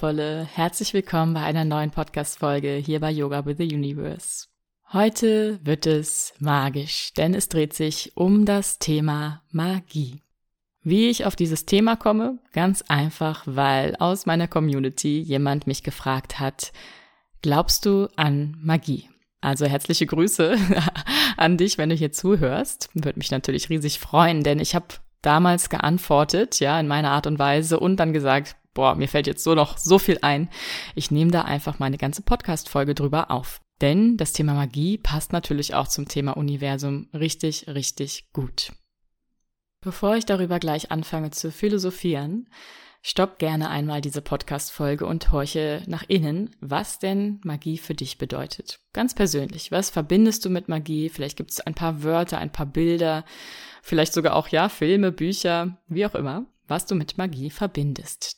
Wundervolle, herzlich willkommen bei einer neuen Podcast-Folge hier bei Yoga with the Universe. Heute wird es magisch, denn es dreht sich um das Thema Magie. Wie ich auf dieses Thema komme? Ganz einfach, weil aus meiner Community jemand mich gefragt hat, glaubst du an Magie? Also herzliche Grüße an dich, wenn du hier zuhörst. Würde mich natürlich riesig freuen, denn ich habe damals geantwortet, ja, in meiner Art und Weise und dann gesagt, boah, mir fällt jetzt so noch so viel ein. Ich nehme da einfach meine ganze Podcast-Folge drüber auf. Denn das Thema Magie passt natürlich auch zum Thema Universum richtig, richtig gut. Bevor ich darüber gleich anfange zu philosophieren, stopp gerne einmal diese Podcast-Folge und horche nach innen, was denn Magie für dich bedeutet. Ganz persönlich. Was verbindest du mit Magie? Vielleicht gibt es ein paar Wörter, ein paar Bilder, vielleicht sogar auch, ja, Filme, Bücher, wie auch immer, was du mit Magie verbindest.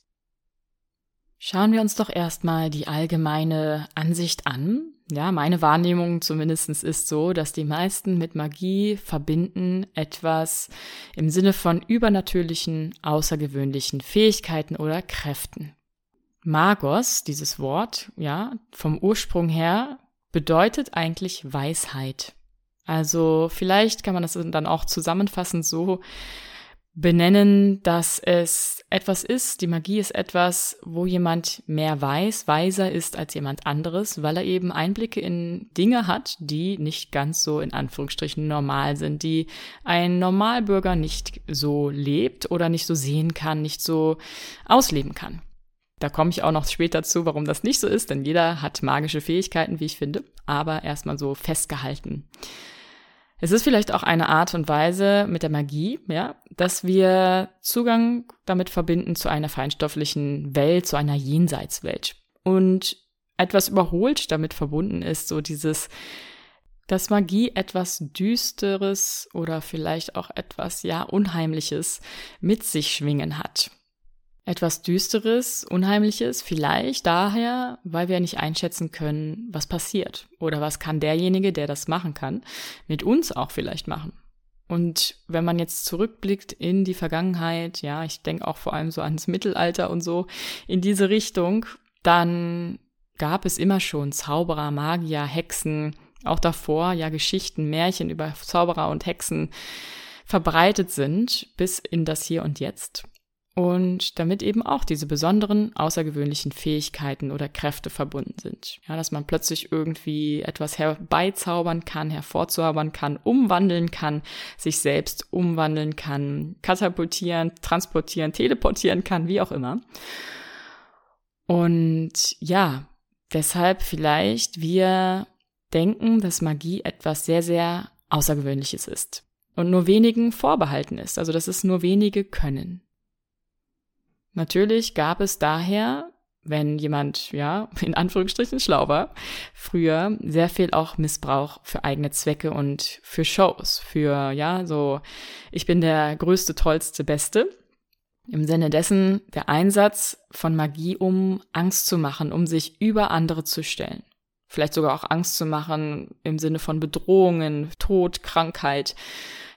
Schauen wir uns doch erstmal die allgemeine Ansicht an. Ja, meine Wahrnehmung zumindestens ist so, dass die meisten mit Magie verbinden etwas im Sinne von übernatürlichen, außergewöhnlichen Fähigkeiten oder Kräften. Magos, dieses Wort, ja, vom Ursprung her, bedeutet eigentlich Weisheit. Also vielleicht kann man das dann auch zusammenfassend so benennen, dass es etwas ist, die Magie ist etwas, wo jemand mehr weiß, weiser ist als jemand anderes, weil er eben Einblicke in Dinge hat, die nicht ganz so in Anführungsstrichen normal sind, die ein Normalbürger nicht so lebt oder nicht so sehen kann, nicht so ausleben kann. Da komme ich auch noch später zu, warum das nicht so ist, denn jeder hat magische Fähigkeiten, wie ich finde, aber erstmal so festgehalten. Es ist vielleicht auch eine Art und Weise mit der Magie, ja, dass wir Zugang damit verbinden zu einer feinstofflichen Welt, zu einer Jenseitswelt. Und etwas überholt damit verbunden ist so dieses, dass Magie etwas Düsteres oder vielleicht auch etwas, ja, Unheimliches mit sich schwingen hat etwas Düsteres, Unheimliches, vielleicht daher, weil wir nicht einschätzen können, was passiert oder was kann derjenige, der das machen kann, mit uns auch vielleicht machen. Und wenn man jetzt zurückblickt in die Vergangenheit, ja, ich denke auch vor allem so ans Mittelalter und so in diese Richtung, dann gab es immer schon Zauberer, Magier, Hexen, auch davor ja Geschichten, Märchen über Zauberer und Hexen verbreitet sind bis in das Hier und Jetzt. Und damit eben auch diese besonderen, außergewöhnlichen Fähigkeiten oder Kräfte verbunden sind. Ja, dass man plötzlich irgendwie etwas herbeizaubern kann, hervorzaubern kann, umwandeln kann, sich selbst umwandeln kann, katapultieren, transportieren, teleportieren kann, wie auch immer. Und ja, deshalb vielleicht wir denken, dass Magie etwas sehr, sehr Außergewöhnliches ist und nur wenigen vorbehalten ist, also dass es nur wenige können. Natürlich gab es daher, wenn jemand, ja, in Anführungsstrichen schlau war, früher sehr viel auch Missbrauch für eigene Zwecke und für Shows, für, ja, so, ich bin der größte, tollste, beste. Im Sinne dessen der Einsatz von Magie, um Angst zu machen, um sich über andere zu stellen. Vielleicht sogar auch Angst zu machen im Sinne von Bedrohungen, Tod, Krankheit,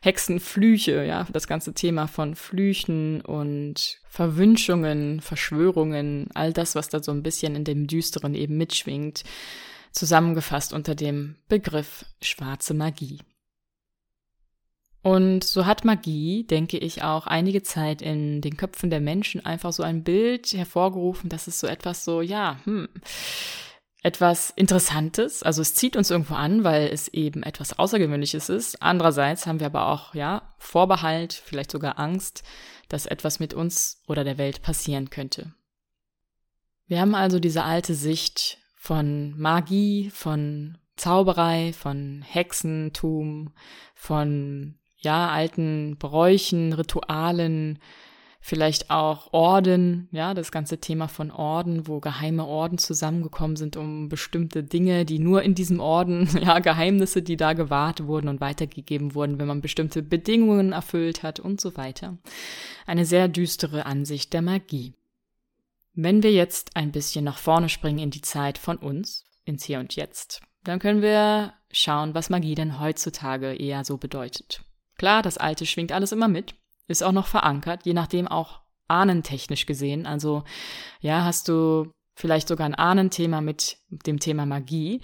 Hexenflüche, ja, das ganze Thema von Flüchen und Verwünschungen, Verschwörungen, all das, was da so ein bisschen in dem Düsteren eben mitschwingt, zusammengefasst unter dem Begriff schwarze Magie. Und so hat Magie, denke ich, auch einige Zeit in den Köpfen der Menschen einfach so ein Bild hervorgerufen, dass es so etwas so, ja, hm, etwas Interessantes. Also es zieht uns irgendwo an, weil es eben etwas Außergewöhnliches ist. Andererseits haben wir aber auch, ja, Vorbehalt, vielleicht sogar Angst, dass etwas mit uns oder der Welt passieren könnte. Wir haben also diese alte Sicht von Magie, von Zauberei, von Hexentum, von, ja, alten Bräuchen, Ritualen, vielleicht auch Orden, ja, das ganze Thema von Orden, wo geheime Orden zusammengekommen sind, um bestimmte Dinge, die nur in diesem Orden, ja, Geheimnisse, die da gewahrt wurden und weitergegeben wurden, wenn man bestimmte Bedingungen erfüllt hat und so weiter. Eine sehr düstere Ansicht der Magie. Wenn wir jetzt ein bisschen nach vorne springen in die Zeit von uns, ins Hier und Jetzt, dann können wir schauen, was Magie denn heutzutage eher so bedeutet. Klar, das Alte schwingt alles immer mit, ist auch noch verankert, je nachdem auch ahnentechnisch gesehen. Also ja, hast du vielleicht sogar ein Ahnenthema mit dem Thema Magie,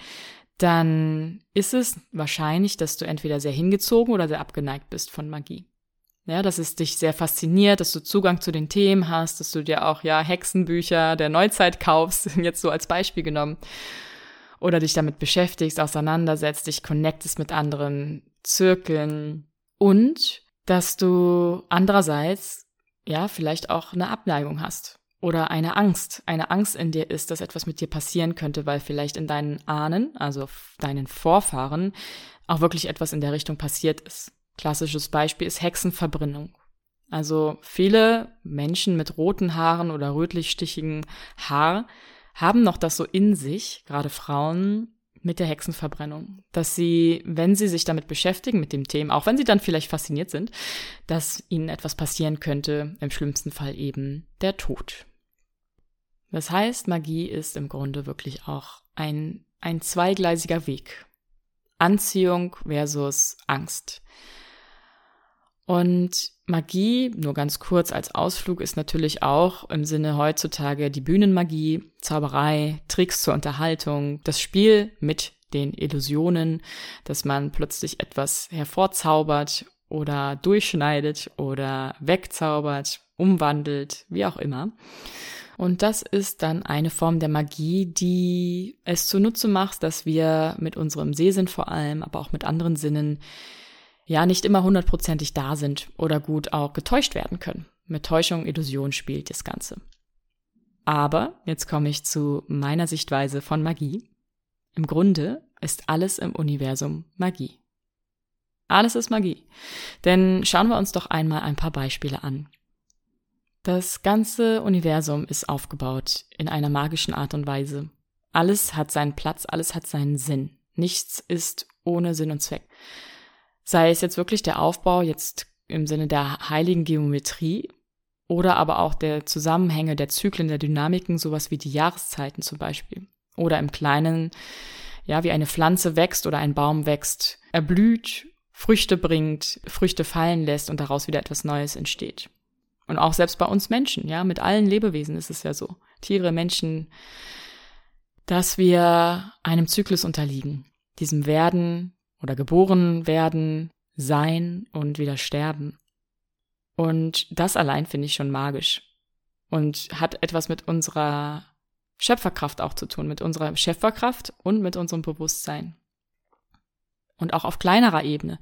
dann ist es wahrscheinlich, dass du entweder sehr hingezogen oder sehr abgeneigt bist von Magie. Ja, dass es dich sehr fasziniert, dass du Zugang zu den Themen hast, dass du dir auch ja Hexenbücher der Neuzeit kaufst, jetzt so als Beispiel genommen, oder dich damit beschäftigst, auseinandersetzt, dich connectest mit anderen Zirkeln und dass du andererseits ja vielleicht auch eine Abneigung hast oder eine Angst, eine Angst in dir ist, dass etwas mit dir passieren könnte, weil vielleicht in deinen Ahnen, also deinen Vorfahren, auch wirklich etwas in der Richtung passiert ist. Klassisches Beispiel ist Hexenverbrennung. Also viele Menschen mit roten Haaren oder rötlich-stichigen Haar haben noch das so in sich, gerade Frauen, mit der Hexenverbrennung, dass sie, wenn sie sich damit beschäftigen, mit dem Thema, auch wenn sie dann vielleicht fasziniert sind, dass ihnen etwas passieren könnte, im schlimmsten Fall eben der Tod. Das heißt, Magie ist im Grunde wirklich auch ein, ein zweigleisiger Weg. Anziehung versus Angst. Und Magie, nur ganz kurz als Ausflug, ist natürlich auch im Sinne heutzutage die Bühnenmagie, Zauberei, Tricks zur Unterhaltung, das Spiel mit den Illusionen, dass man plötzlich etwas hervorzaubert oder durchschneidet oder wegzaubert, umwandelt, wie auch immer. Und das ist dann eine Form der Magie, die es zunutze macht, dass wir mit unserem Sehsinn vor allem, aber auch mit anderen Sinnen, ja nicht immer hundertprozentig da sind oder gut auch getäuscht werden können. Mit Täuschung, Illusion spielt das Ganze. Aber jetzt komme ich zu meiner Sichtweise von Magie. Im Grunde ist alles im Universum Magie. Alles ist Magie. Denn schauen wir uns doch einmal ein paar Beispiele an. Das ganze Universum ist aufgebaut in einer magischen Art und Weise. Alles hat seinen Platz, alles hat seinen Sinn. Nichts ist ohne Sinn und Zweck. Sei es jetzt wirklich der Aufbau jetzt im Sinne der heiligen Geometrie oder aber auch der Zusammenhänge der Zyklen der Dynamiken, sowas wie die Jahreszeiten zum Beispiel. Oder im Kleinen, ja, wie eine Pflanze wächst oder ein Baum wächst, erblüht, Früchte bringt, Früchte fallen lässt und daraus wieder etwas Neues entsteht. Und auch selbst bei uns Menschen, ja, mit allen Lebewesen ist es ja so. Tiere, Menschen, dass wir einem Zyklus unterliegen. Diesem Werden oder geboren werden, sein und wieder sterben. Und das allein finde ich schon magisch. Und hat etwas mit unserer Schöpferkraft auch zu tun, mit unserer Schöpferkraft und mit unserem Bewusstsein. Und auch auf kleinerer Ebene.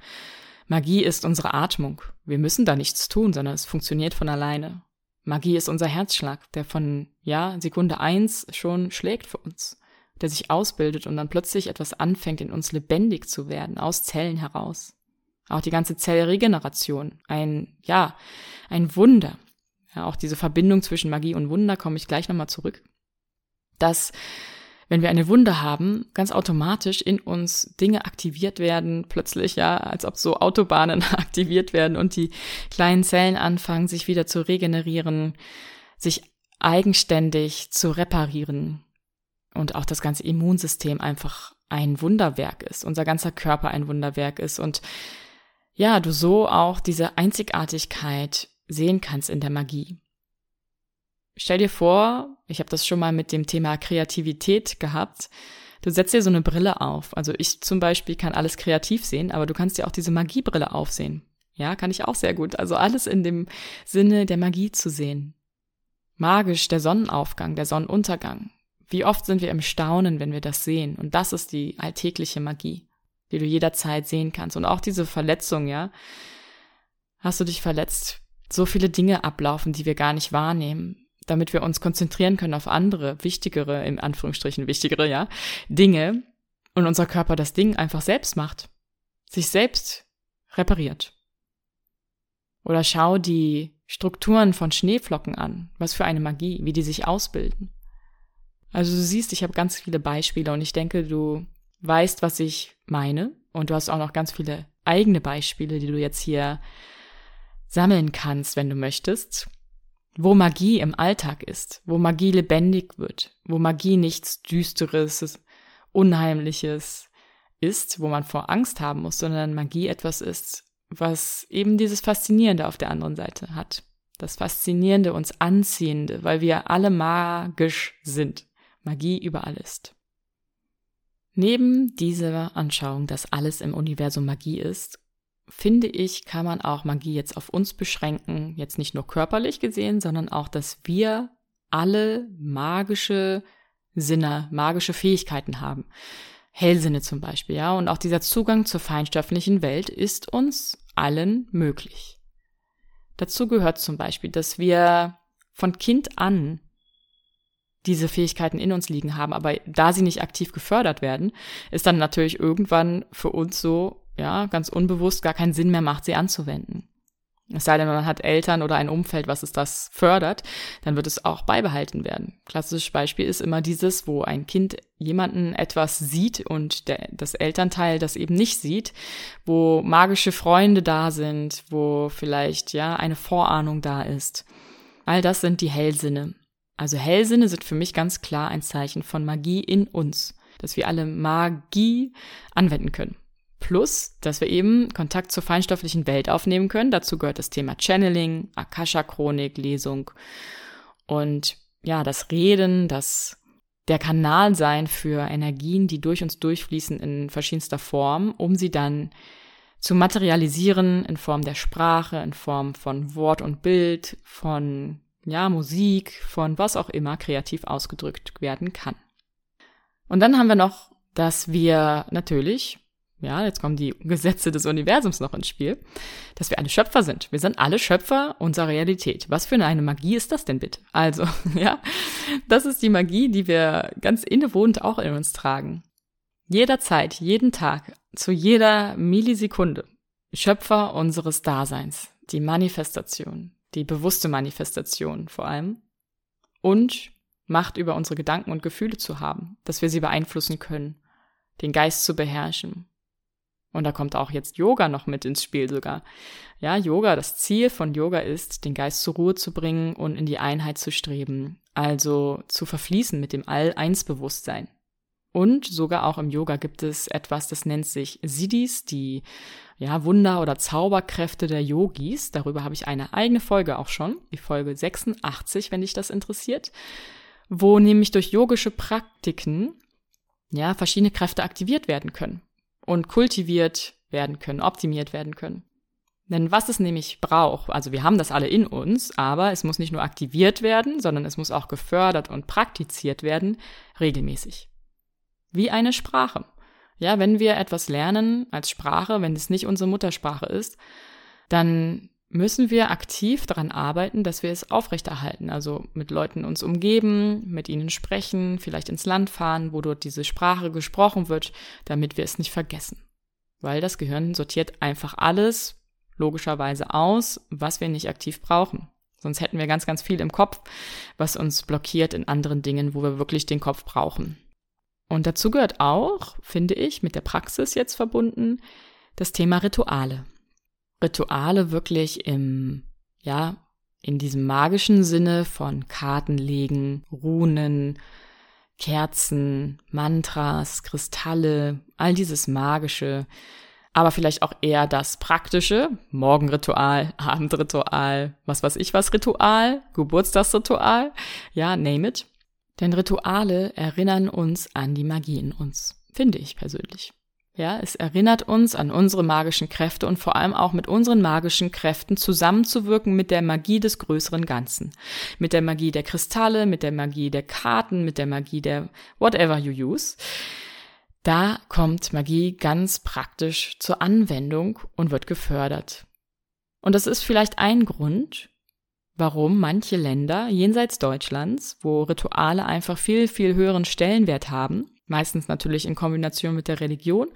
Magie ist unsere Atmung. Wir müssen da nichts tun, sondern es funktioniert von alleine. Magie ist unser Herzschlag, der von, ja, Sekunde eins schon schlägt für uns, der sich ausbildet und dann plötzlich etwas anfängt, in uns lebendig zu werden, aus Zellen heraus. Auch die ganze Zellregeneration, ein, ja, ein Wunder. Ja, auch diese Verbindung zwischen Magie und Wunder komme ich gleich nochmal zurück. Das wenn wir eine Wunde haben, ganz automatisch in uns Dinge aktiviert werden, plötzlich, ja, als ob so Autobahnen aktiviert werden und die kleinen Zellen anfangen, sich wieder zu regenerieren, sich eigenständig zu reparieren und auch das ganze Immunsystem einfach ein Wunderwerk ist, unser ganzer Körper ein Wunderwerk ist und ja, du so auch diese Einzigartigkeit sehen kannst in der Magie. Stell dir vor, ich habe das schon mal mit dem Thema Kreativität gehabt. Du setzt dir so eine Brille auf. Also ich zum Beispiel kann alles kreativ sehen, aber du kannst dir auch diese Magiebrille aufsehen. Ja, kann ich auch sehr gut. Also alles in dem Sinne der Magie zu sehen. Magisch der Sonnenaufgang, der Sonnenuntergang. Wie oft sind wir im Staunen, wenn wir das sehen? Und das ist die alltägliche Magie, die du jederzeit sehen kannst. Und auch diese Verletzung, ja. Hast du dich verletzt? So viele Dinge ablaufen, die wir gar nicht wahrnehmen damit wir uns konzentrieren können auf andere, wichtigere, in Anführungsstrichen wichtigere, ja, Dinge und unser Körper das Ding einfach selbst macht, sich selbst repariert. Oder schau die Strukturen von Schneeflocken an, was für eine Magie, wie die sich ausbilden. Also du siehst, ich habe ganz viele Beispiele und ich denke, du weißt, was ich meine und du hast auch noch ganz viele eigene Beispiele, die du jetzt hier sammeln kannst, wenn du möchtest wo Magie im Alltag ist, wo Magie lebendig wird, wo Magie nichts Düsteres, Unheimliches ist, wo man vor Angst haben muss, sondern Magie etwas ist, was eben dieses Faszinierende auf der anderen Seite hat. das Faszinierende, uns Anziehende, weil wir alle magisch sind. Magie überall ist. Neben dieser Anschauung, dass alles im Universum Magie ist, finde ich, kann man auch Magie jetzt auf uns beschränken, jetzt nicht nur körperlich gesehen, sondern auch, dass wir alle magische Sinne, magische Fähigkeiten haben. Hellsinne zum Beispiel, ja, und auch dieser Zugang zur feinstofflichen Welt ist uns allen möglich. Dazu gehört zum Beispiel, dass wir von Kind an diese Fähigkeiten in uns liegen haben, aber da sie nicht aktiv gefördert werden, ist dann natürlich irgendwann für uns so, ja, ganz unbewusst gar keinen Sinn mehr macht, sie anzuwenden. Es sei denn, man hat Eltern oder ein Umfeld, was es das fördert, dann wird es auch beibehalten werden. Klassisches Beispiel ist immer dieses, wo ein Kind jemanden etwas sieht und der, das Elternteil das eben nicht sieht, wo magische Freunde da sind, wo vielleicht, ja, eine Vorahnung da ist. All das sind die Hellsinne. Also Hellsinne sind für mich ganz klar ein Zeichen von Magie in uns, dass wir alle Magie anwenden können. Plus, dass wir eben Kontakt zur feinstofflichen Welt aufnehmen können. Dazu gehört das Thema Channeling, Akasha-Chronik, Lesung und ja, das Reden, das der Kanal sein für Energien, die durch uns durchfließen in verschiedenster Form, um sie dann zu materialisieren in Form der Sprache, in Form von Wort und Bild, von ja, Musik, von was auch immer kreativ ausgedrückt werden kann. Und dann haben wir noch, dass wir natürlich, ja, jetzt kommen die Gesetze des Universums noch ins Spiel, dass wir alle Schöpfer sind. Wir sind alle Schöpfer unserer Realität. Was für eine Magie ist das denn bitte? Also, ja, das ist die Magie, die wir ganz innewohnend auch in uns tragen. Jederzeit, jeden Tag, zu jeder Millisekunde. Schöpfer unseres Daseins. Die Manifestation, die bewusste Manifestation vor allem, und Macht über unsere Gedanken und Gefühle zu haben, dass wir sie beeinflussen können, den Geist zu beherrschen. Und da kommt auch jetzt Yoga noch mit ins Spiel sogar. Ja, Yoga, das Ziel von Yoga ist, den Geist zur Ruhe zu bringen und in die Einheit zu streben, also zu verfließen mit dem All-Eins-Bewusstsein. Und sogar auch im Yoga gibt es etwas, das nennt sich Siddhis, die ja, Wunder- oder Zauberkräfte der Yogis. Darüber habe ich eine eigene Folge auch schon, die Folge 86, wenn dich das interessiert, wo nämlich durch yogische Praktiken ja, verschiedene Kräfte aktiviert werden können und kultiviert werden können, optimiert werden können. Denn was es nämlich braucht, also wir haben das alle in uns, aber es muss nicht nur aktiviert werden, sondern es muss auch gefördert und praktiziert werden, regelmäßig. Wie eine Sprache. Ja, wenn wir etwas lernen als Sprache, wenn es nicht unsere Muttersprache ist, dann müssen wir aktiv daran arbeiten, dass wir es aufrechterhalten. Also mit Leuten uns umgeben, mit ihnen sprechen, vielleicht ins Land fahren, wo dort diese Sprache gesprochen wird, damit wir es nicht vergessen. Weil das Gehirn sortiert einfach alles logischerweise aus, was wir nicht aktiv brauchen. Sonst hätten wir ganz, ganz viel im Kopf, was uns blockiert in anderen Dingen, wo wir wirklich den Kopf brauchen. Und dazu gehört auch, finde ich, mit der Praxis jetzt verbunden, das Thema Rituale. Rituale wirklich im, ja, in diesem magischen Sinne von Karten legen, Runen, Kerzen, Mantras, Kristalle, all dieses Magische, aber vielleicht auch eher das Praktische, Morgenritual, Abendritual, was weiß ich was Ritual, Geburtstagsritual, ja, name it. Denn Rituale erinnern uns an die Magie in uns, finde ich persönlich. Ja, es erinnert uns an unsere magischen Kräfte und vor allem auch mit unseren magischen Kräften zusammenzuwirken mit der Magie des größeren Ganzen. Mit der Magie der Kristalle, mit der Magie der Karten, mit der Magie der whatever you use. Da kommt Magie ganz praktisch zur Anwendung und wird gefördert. Und das ist vielleicht ein Grund, warum manche Länder jenseits Deutschlands, wo Rituale einfach viel, viel höheren Stellenwert haben, meistens natürlich in Kombination mit der Religion,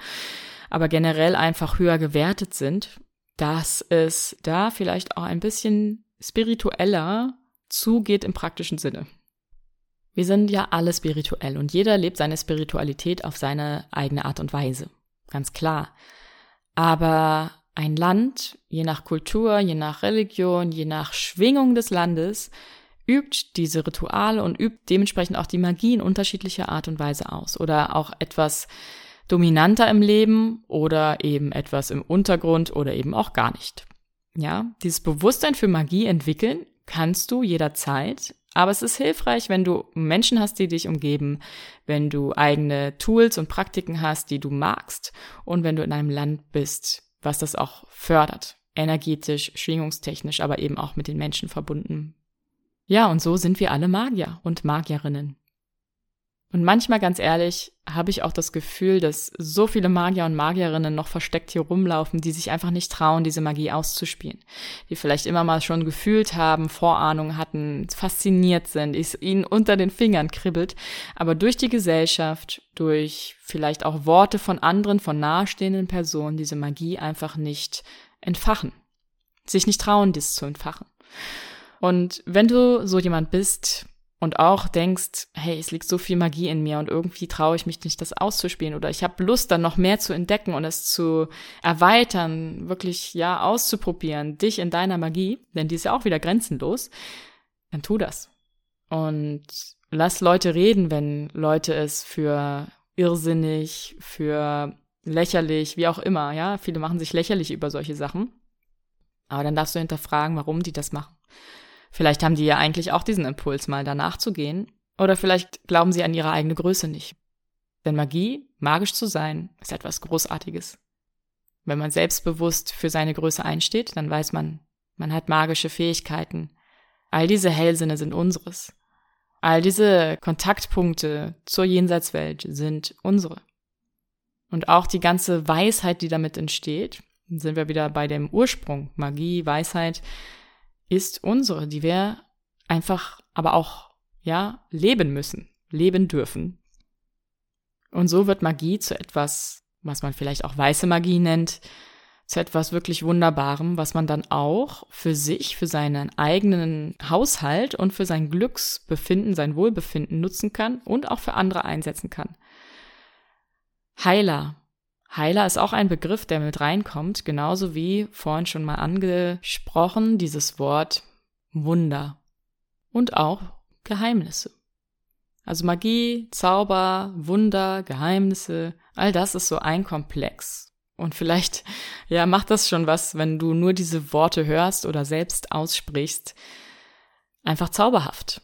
aber generell einfach höher gewertet sind, dass es da vielleicht auch ein bisschen spiritueller zugeht im praktischen Sinne. Wir sind ja alle spirituell und jeder lebt seine Spiritualität auf seine eigene Art und Weise. Ganz klar. Aber ein Land, je nach Kultur, je nach Religion, je nach Schwingung des Landes, übt diese Rituale und übt dementsprechend auch die Magie in unterschiedlicher Art und Weise aus. Oder auch etwas dominanter im Leben oder eben etwas im Untergrund oder eben auch gar nicht. Ja, dieses Bewusstsein für Magie entwickeln kannst du jederzeit. Aber es ist hilfreich, wenn du Menschen hast, die dich umgeben, wenn du eigene Tools und Praktiken hast, die du magst und wenn du in einem Land bist, was das auch fördert. Energetisch, schwingungstechnisch, aber eben auch mit den Menschen verbunden. Ja, und so sind wir alle Magier und Magierinnen. Und manchmal, ganz ehrlich, habe ich auch das Gefühl, dass so viele Magier und Magierinnen noch versteckt hier rumlaufen, die sich einfach nicht trauen, diese Magie auszuspielen. Die vielleicht immer mal schon gefühlt haben, Vorahnung hatten, fasziniert sind, es ihnen unter den Fingern kribbelt, aber durch die Gesellschaft, durch vielleicht auch Worte von anderen, von nahestehenden Personen diese Magie einfach nicht entfachen. Sich nicht trauen, dies zu entfachen. Und wenn du so jemand bist, und auch denkst, hey, es liegt so viel Magie in mir und irgendwie traue ich mich nicht, das auszuspielen oder ich habe Lust, dann noch mehr zu entdecken und es zu erweitern, wirklich ja auszuprobieren, dich in deiner Magie, denn die ist ja auch wieder grenzenlos, dann tu das. Und lass Leute reden, wenn Leute es für irrsinnig, für lächerlich, wie auch immer, ja, viele machen sich lächerlich über solche Sachen. Aber dann darfst du hinterfragen, warum die das machen. Vielleicht haben die ja eigentlich auch diesen Impuls, mal danach zu gehen. Oder vielleicht glauben sie an ihre eigene Größe nicht. Denn Magie, magisch zu sein, ist etwas Großartiges. Wenn man selbstbewusst für seine Größe einsteht, dann weiß man, man hat magische Fähigkeiten. All diese Hellsinne sind unseres. All diese Kontaktpunkte zur Jenseitswelt sind unsere. Und auch die ganze Weisheit, die damit entsteht, sind wir wieder bei dem Ursprung, Magie, Weisheit, ist unsere, die wir einfach aber auch, ja, leben müssen, leben dürfen. Und so wird Magie zu etwas, was man vielleicht auch weiße Magie nennt, zu etwas wirklich Wunderbarem, was man dann auch für sich, für seinen eigenen Haushalt und für sein Glücksbefinden, sein Wohlbefinden nutzen kann und auch für andere einsetzen kann. Heiler Heiler ist auch ein Begriff, der mit reinkommt, genauso wie vorhin schon mal angesprochen, dieses Wort Wunder und auch Geheimnisse. Also Magie, Zauber, Wunder, Geheimnisse, all das ist so ein Komplex. Und vielleicht, ja, macht das schon was, wenn du nur diese Worte hörst oder selbst aussprichst. Einfach zauberhaft.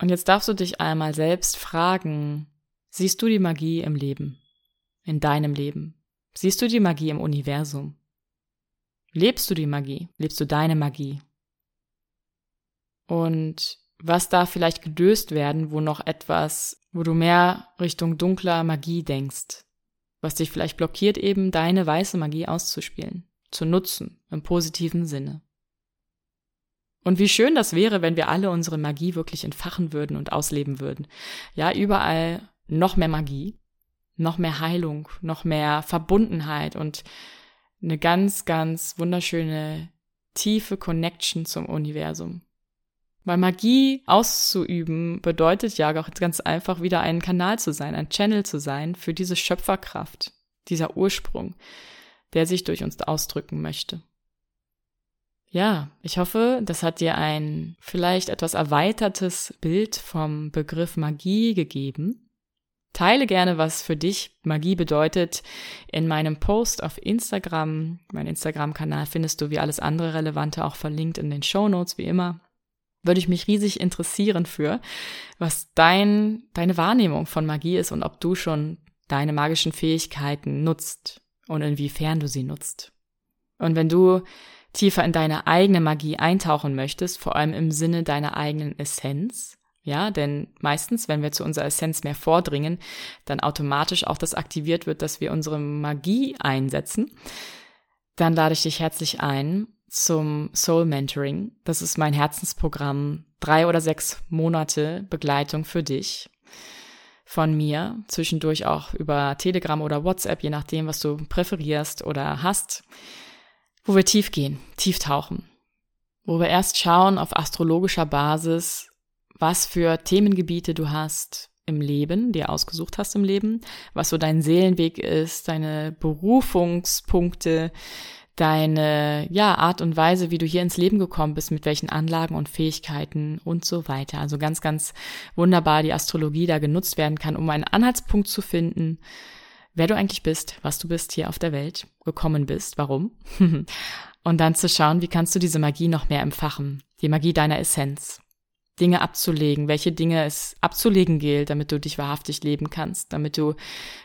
Und jetzt darfst du dich einmal selbst fragen, siehst du die Magie im Leben? In deinem Leben? Siehst du die Magie im Universum? Lebst du die Magie? Lebst du deine Magie? Und was darf vielleicht gelöst werden, wo noch etwas, wo du mehr Richtung dunkler Magie denkst, was dich vielleicht blockiert, eben deine weiße Magie auszuspielen, zu nutzen, im positiven Sinne. Und wie schön das wäre, wenn wir alle unsere Magie wirklich entfachen würden und ausleben würden. Ja, überall noch mehr Magie, noch mehr Heilung, noch mehr Verbundenheit und eine ganz, ganz wunderschöne, tiefe Connection zum Universum. Weil Magie auszuüben bedeutet ja auch ganz einfach wieder ein Kanal zu sein, ein Channel zu sein für diese Schöpferkraft, dieser Ursprung, der sich durch uns ausdrücken möchte. Ja, ich hoffe, das hat dir ein vielleicht etwas erweitertes Bild vom Begriff Magie gegeben. Teile gerne, was für dich Magie bedeutet in meinem Post auf Instagram. Mein Instagram-Kanal findest du wie alles andere Relevante auch verlinkt in den Show Notes wie immer. Würde ich mich riesig interessieren für, was dein, deine Wahrnehmung von Magie ist und ob du schon deine magischen Fähigkeiten nutzt und inwiefern du sie nutzt. Und wenn du tiefer in deine eigene Magie eintauchen möchtest, vor allem im Sinne deiner eigenen Essenz, ja, denn meistens, wenn wir zu unserer Essenz mehr vordringen, dann automatisch auch das aktiviert wird, dass wir unsere Magie einsetzen. Dann lade ich dich herzlich ein zum Soul Mentoring. Das ist mein Herzensprogramm. Drei oder sechs Monate Begleitung für dich von mir. Zwischendurch auch über Telegram oder WhatsApp, je nachdem, was du präferierst oder hast. Wo wir tief gehen, tief tauchen. Wo wir erst schauen auf astrologischer Basis, was für Themengebiete du hast im Leben, dir ausgesucht hast im Leben, was so dein Seelenweg ist, deine Berufungspunkte, deine ja Art und Weise, wie du hier ins Leben gekommen bist, mit welchen Anlagen und Fähigkeiten und so weiter. Also ganz ganz wunderbar die Astrologie da genutzt werden kann, um einen Anhaltspunkt zu finden, wer du eigentlich bist, was du bist hier auf der Welt, gekommen bist, warum. und dann zu schauen, wie kannst du diese Magie noch mehr empfachen, die Magie deiner Essenz. Dinge abzulegen, welche Dinge es abzulegen gilt, damit du dich wahrhaftig leben kannst, damit du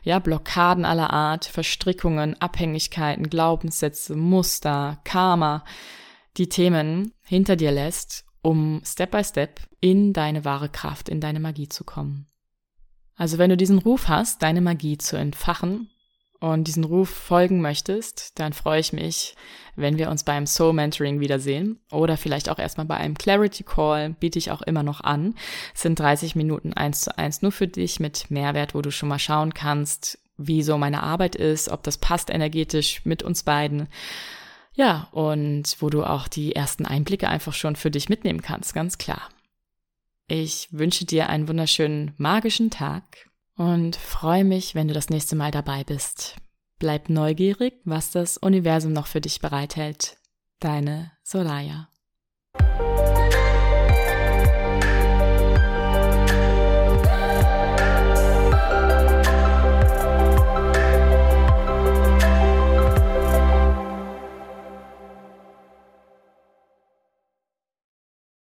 ja Blockaden aller Art, Verstrickungen, Abhängigkeiten, Glaubenssätze, Muster, Karma, die Themen hinter dir lässt, um Step by Step in deine wahre Kraft, in deine Magie zu kommen. Also wenn du diesen Ruf hast, deine Magie zu entfachen, und diesen Ruf folgen möchtest, dann freue ich mich, wenn wir uns beim Soul Mentoring wiedersehen oder vielleicht auch erstmal bei einem Clarity Call, biete ich auch immer noch an. Es sind 30 Minuten eins zu eins nur für dich mit Mehrwert, wo du schon mal schauen kannst, wie so meine Arbeit ist, ob das passt energetisch mit uns beiden. Ja, und wo du auch die ersten Einblicke einfach schon für dich mitnehmen kannst, ganz klar. Ich wünsche dir einen wunderschönen magischen Tag und freue mich, wenn du das nächste Mal dabei bist. Bleib neugierig, was das Universum noch für dich bereithält. Deine Solaya.